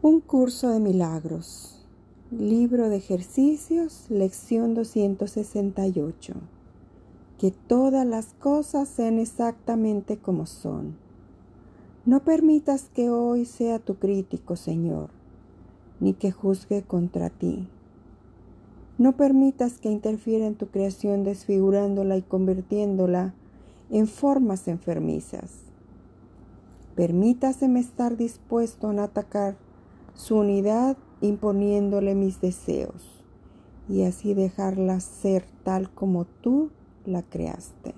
Un curso de milagros. Libro de ejercicios, lección 268. Que todas las cosas sean exactamente como son. No permitas que hoy sea tu crítico, Señor, ni que juzgue contra ti. No permitas que interfiera en tu creación desfigurándola y convirtiéndola en formas enfermizas. Permítaseme estar dispuesto a atacar su unidad imponiéndole mis deseos y así dejarla ser tal como tú la creaste.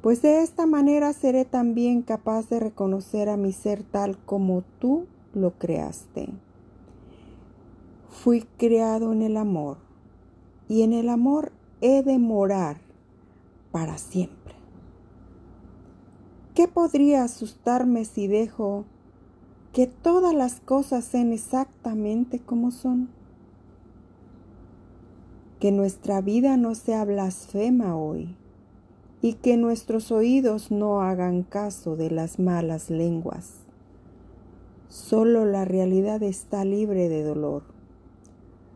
Pues de esta manera seré también capaz de reconocer a mi ser tal como tú lo creaste. Fui creado en el amor y en el amor he de morar para siempre. ¿Qué podría asustarme si dejo que todas las cosas sean exactamente como son. Que nuestra vida no sea blasfema hoy y que nuestros oídos no hagan caso de las malas lenguas. Solo la realidad está libre de dolor.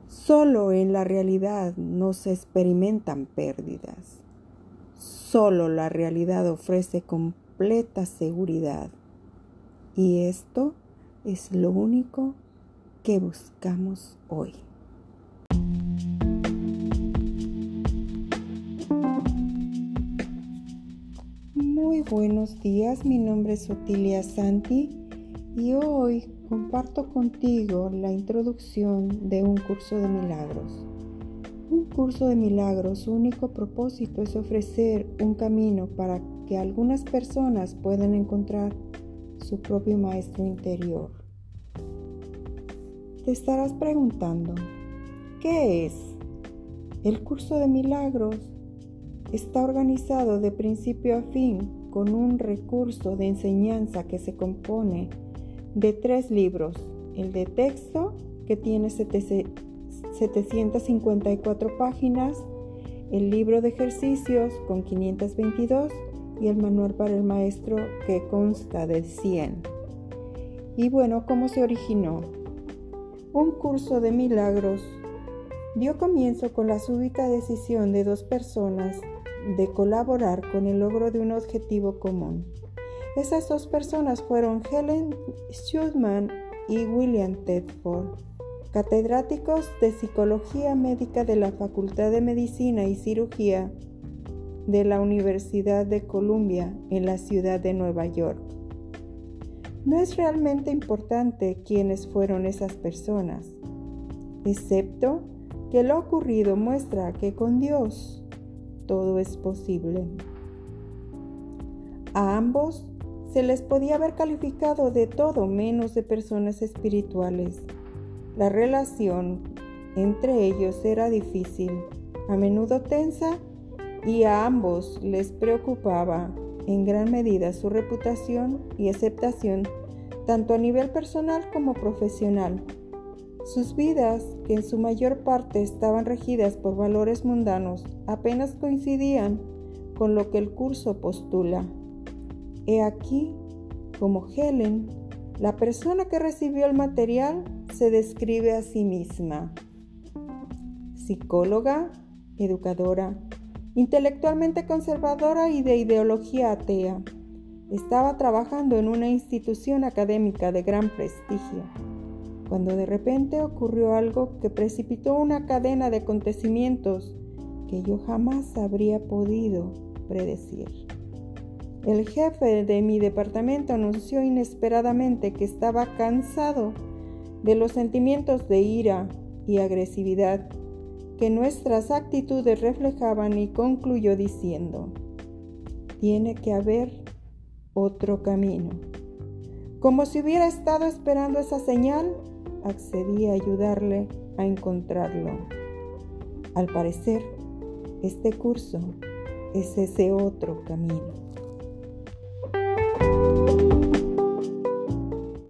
Solo en la realidad no se experimentan pérdidas. Solo la realidad ofrece completa seguridad. Y esto es lo único que buscamos hoy. Muy buenos días, mi nombre es Otilia Santi y hoy comparto contigo la introducción de un curso de milagros. Un curso de milagros, su único propósito es ofrecer un camino para que algunas personas puedan encontrar su propio maestro interior. Te estarás preguntando, ¿qué es? El curso de milagros está organizado de principio a fin con un recurso de enseñanza que se compone de tres libros, el de texto que tiene 754 páginas, el libro de ejercicios con 522 y el manual para el maestro que consta de 100. Y bueno, ¿cómo se originó? Un curso de milagros dio comienzo con la súbita decisión de dos personas de colaborar con el logro de un objetivo común. Esas dos personas fueron Helen Schulman y William Tedford, catedráticos de Psicología Médica de la Facultad de Medicina y Cirugía de la Universidad de Columbia en la ciudad de Nueva York. No es realmente importante quiénes fueron esas personas, excepto que lo ocurrido muestra que con Dios todo es posible. A ambos se les podía haber calificado de todo menos de personas espirituales. La relación entre ellos era difícil, a menudo tensa y a ambos les preocupaba en gran medida su reputación y aceptación tanto a nivel personal como profesional. Sus vidas, que en su mayor parte estaban regidas por valores mundanos, apenas coincidían con lo que el curso postula. He aquí como Helen, la persona que recibió el material, se describe a sí misma. Psicóloga, educadora, intelectualmente conservadora y de ideología atea. Estaba trabajando en una institución académica de gran prestigio, cuando de repente ocurrió algo que precipitó una cadena de acontecimientos que yo jamás habría podido predecir. El jefe de mi departamento anunció inesperadamente que estaba cansado de los sentimientos de ira y agresividad que nuestras actitudes reflejaban y concluyó diciendo, tiene que haber otro camino. Como si hubiera estado esperando esa señal, accedí a ayudarle a encontrarlo. Al parecer, este curso es ese otro camino.